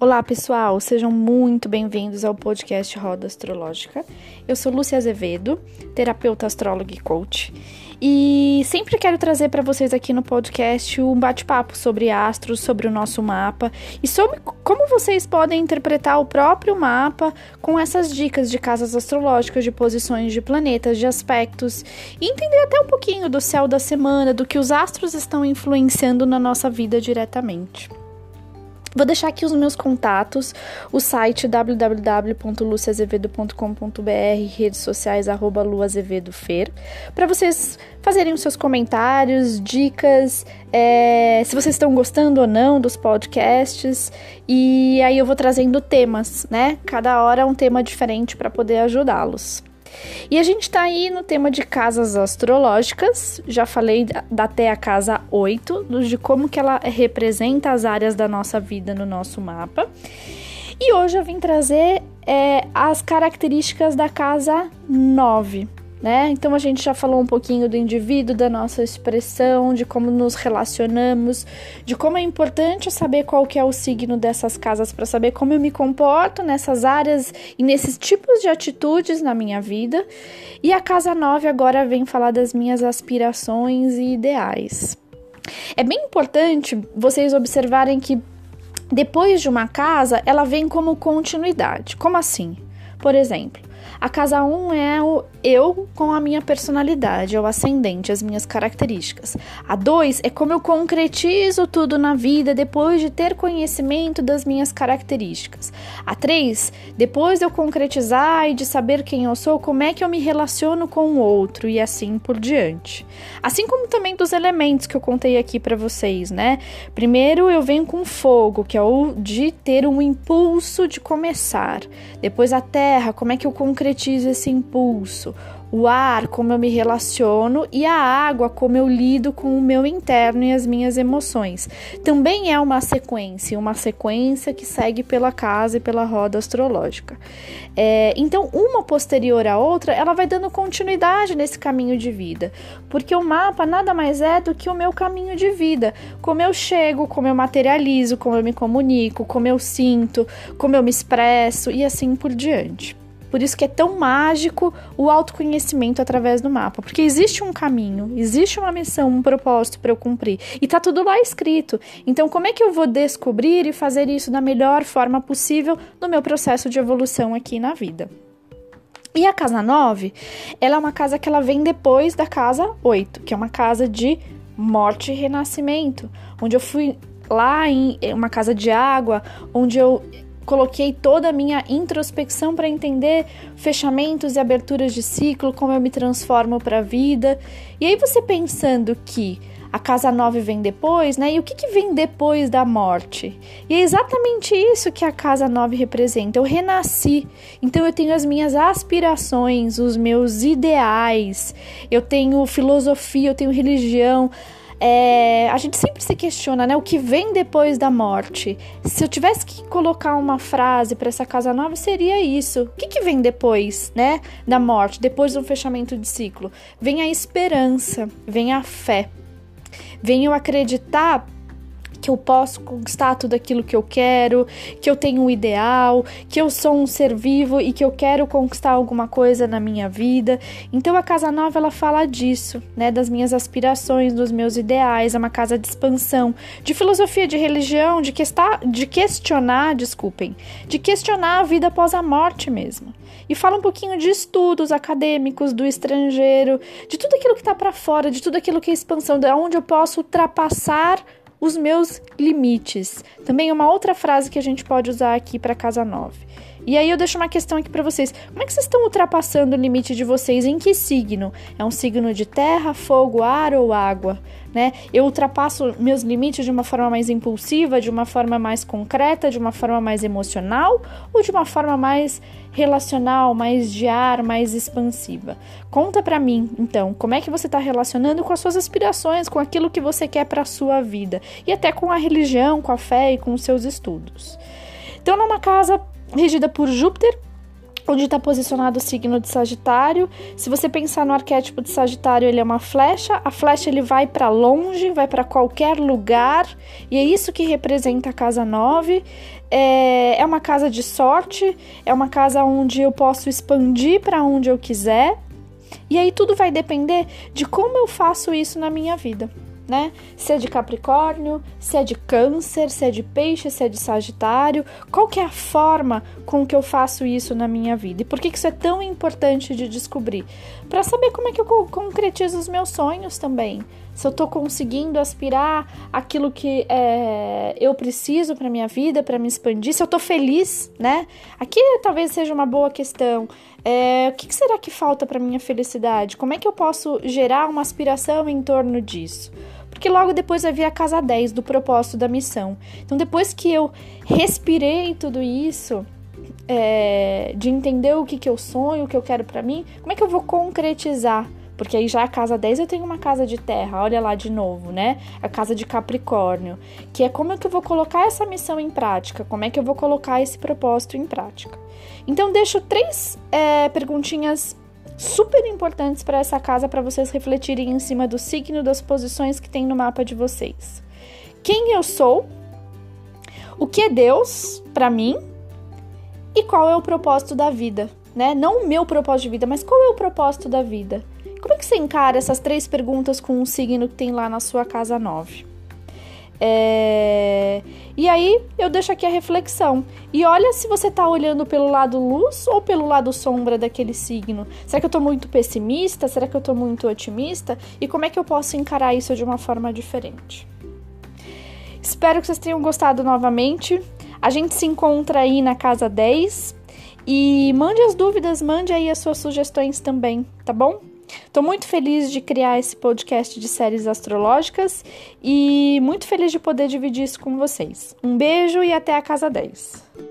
Olá, pessoal, sejam muito bem-vindos ao podcast Roda Astrológica. Eu sou Lúcia Azevedo, terapeuta astróloga e coach, e sempre quero trazer para vocês aqui no podcast um bate-papo sobre astros, sobre o nosso mapa e sobre como vocês podem interpretar o próprio mapa com essas dicas de casas astrológicas, de posições de planetas, de aspectos e entender até um pouquinho do céu da semana, do que os astros estão influenciando na nossa vida diretamente. Vou deixar aqui os meus contatos, o site www.luciazevedo.com.br, redes sociais arroba luazevedofer, para vocês fazerem os seus comentários, dicas, é, se vocês estão gostando ou não dos podcasts, e aí eu vou trazendo temas, né? Cada hora um tema diferente para poder ajudá-los. E a gente está aí no tema de casas astrológicas. Já falei até a casa 8, de como que ela representa as áreas da nossa vida no nosso mapa. E hoje eu vim trazer é, as características da casa 9 né? Então a gente já falou um pouquinho do indivíduo, da nossa expressão, de como nos relacionamos, de como é importante saber qual que é o signo dessas casas para saber como eu me comporto nessas áreas e nesses tipos de atitudes na minha vida. E a casa 9 agora vem falar das minhas aspirações e ideais. É bem importante vocês observarem que depois de uma casa, ela vem como continuidade. Como assim? Por exemplo, a casa 1 um é o eu com a minha personalidade, é o ascendente, as minhas características. A 2 é como eu concretizo tudo na vida depois de ter conhecimento das minhas características. A 3, depois de eu concretizar e de saber quem eu sou, como é que eu me relaciono com o outro e assim por diante. Assim como também dos elementos que eu contei aqui para vocês, né? Primeiro eu venho com fogo, que é o de ter um impulso de começar. Depois a terra, como é que eu concretizo esse impulso? O ar, como eu me relaciono, e a água, como eu lido com o meu interno e as minhas emoções. Também é uma sequência, uma sequência que segue pela casa e pela roda astrológica. É, então, uma posterior à outra, ela vai dando continuidade nesse caminho de vida, porque o mapa nada mais é do que o meu caminho de vida, como eu chego, como eu materializo, como eu me comunico, como eu sinto, como eu me expresso e assim por diante. Por isso que é tão mágico o autoconhecimento através do mapa, porque existe um caminho, existe uma missão, um propósito para eu cumprir e tá tudo lá escrito. Então, como é que eu vou descobrir e fazer isso da melhor forma possível no meu processo de evolução aqui na vida? E a casa 9, ela é uma casa que ela vem depois da casa 8, que é uma casa de morte e renascimento, onde eu fui lá em uma casa de água, onde eu coloquei toda a minha introspecção para entender fechamentos e aberturas de ciclo, como eu me transformo para a vida. E aí você pensando que a casa 9 vem depois, né? E o que, que vem depois da morte? E é exatamente isso que a casa 9 representa. Eu renasci, então eu tenho as minhas aspirações, os meus ideais, eu tenho filosofia, eu tenho religião. É, a gente sempre se questiona, né? O que vem depois da morte? Se eu tivesse que colocar uma frase para essa casa nova, seria isso. O que, que vem depois, né? Da morte, depois do fechamento de ciclo? Vem a esperança, vem a fé. Vem eu acreditar que eu posso conquistar tudo aquilo que eu quero, que eu tenho um ideal, que eu sou um ser vivo e que eu quero conquistar alguma coisa na minha vida. Então a casa nova ela fala disso, né, das minhas aspirações, dos meus ideais, é uma casa de expansão, de filosofia, de religião, de, questar, de questionar, desculpem, de questionar a vida após a morte mesmo. E fala um pouquinho de estudos acadêmicos do estrangeiro, de tudo aquilo que está para fora, de tudo aquilo que é expansão, de onde eu posso ultrapassar os meus limites. Também uma outra frase que a gente pode usar aqui para casa 9. E aí eu deixo uma questão aqui para vocês. Como é que vocês estão ultrapassando o limite de vocês? Em que signo? É um signo de terra, fogo, ar ou água? Né? Eu ultrapasso meus limites de uma forma mais impulsiva, de uma forma mais concreta, de uma forma mais emocional ou de uma forma mais relacional, mais de ar, mais expansiva. Conta para mim, então, como é que você está relacionando com as suas aspirações, com aquilo que você quer para sua vida e até com a religião, com a fé e com os seus estudos. Então, numa casa regida por Júpiter, onde está posicionado o signo de Sagitário. Se você pensar no arquétipo de Sagitário, ele é uma flecha. A flecha ele vai para longe, vai para qualquer lugar, e é isso que representa a casa 9. É, é uma casa de sorte, é uma casa onde eu posso expandir para onde eu quiser. E aí tudo vai depender de como eu faço isso na minha vida né? Se é de Capricórnio, se é de Câncer, se é de Peixe, se é de Sagitário, qual que é a forma com que eu faço isso na minha vida? E por que isso é tão importante de descobrir? Para saber como é que eu concretizo os meus sonhos também. Se eu estou conseguindo aspirar aquilo que é, eu preciso para minha vida, para me expandir, se eu estou feliz, né? Aqui talvez seja uma boa questão. É, o que, que será que falta para minha felicidade? Como é que eu posso gerar uma aspiração em torno disso? Porque logo depois vai vir a casa 10 do propósito da missão. Então, depois que eu respirei tudo isso, é, de entender o que, que eu sonho, o que eu quero para mim, como é que eu vou concretizar? Porque aí já a casa 10 eu tenho uma casa de terra, olha lá de novo, né? A casa de Capricórnio, que é como é que eu vou colocar essa missão em prática, como é que eu vou colocar esse propósito em prática. Então, deixo três é, perguntinhas super importantes para essa casa para vocês refletirem em cima do signo das posições que tem no mapa de vocês. Quem eu sou? O que é Deus para mim? E qual é o propósito da vida, né? Não o meu propósito de vida, mas qual é o propósito da vida? Como é que você encara essas três perguntas com um signo que tem lá na sua casa 9? É... E aí eu deixo aqui a reflexão. E olha se você está olhando pelo lado luz ou pelo lado sombra daquele signo. Será que eu estou muito pessimista? Será que eu estou muito otimista? E como é que eu posso encarar isso de uma forma diferente? Espero que vocês tenham gostado novamente. A gente se encontra aí na casa 10. E mande as dúvidas, mande aí as suas sugestões também, tá bom? Estou muito feliz de criar esse podcast de séries astrológicas e muito feliz de poder dividir isso com vocês. Um beijo e até a casa 10.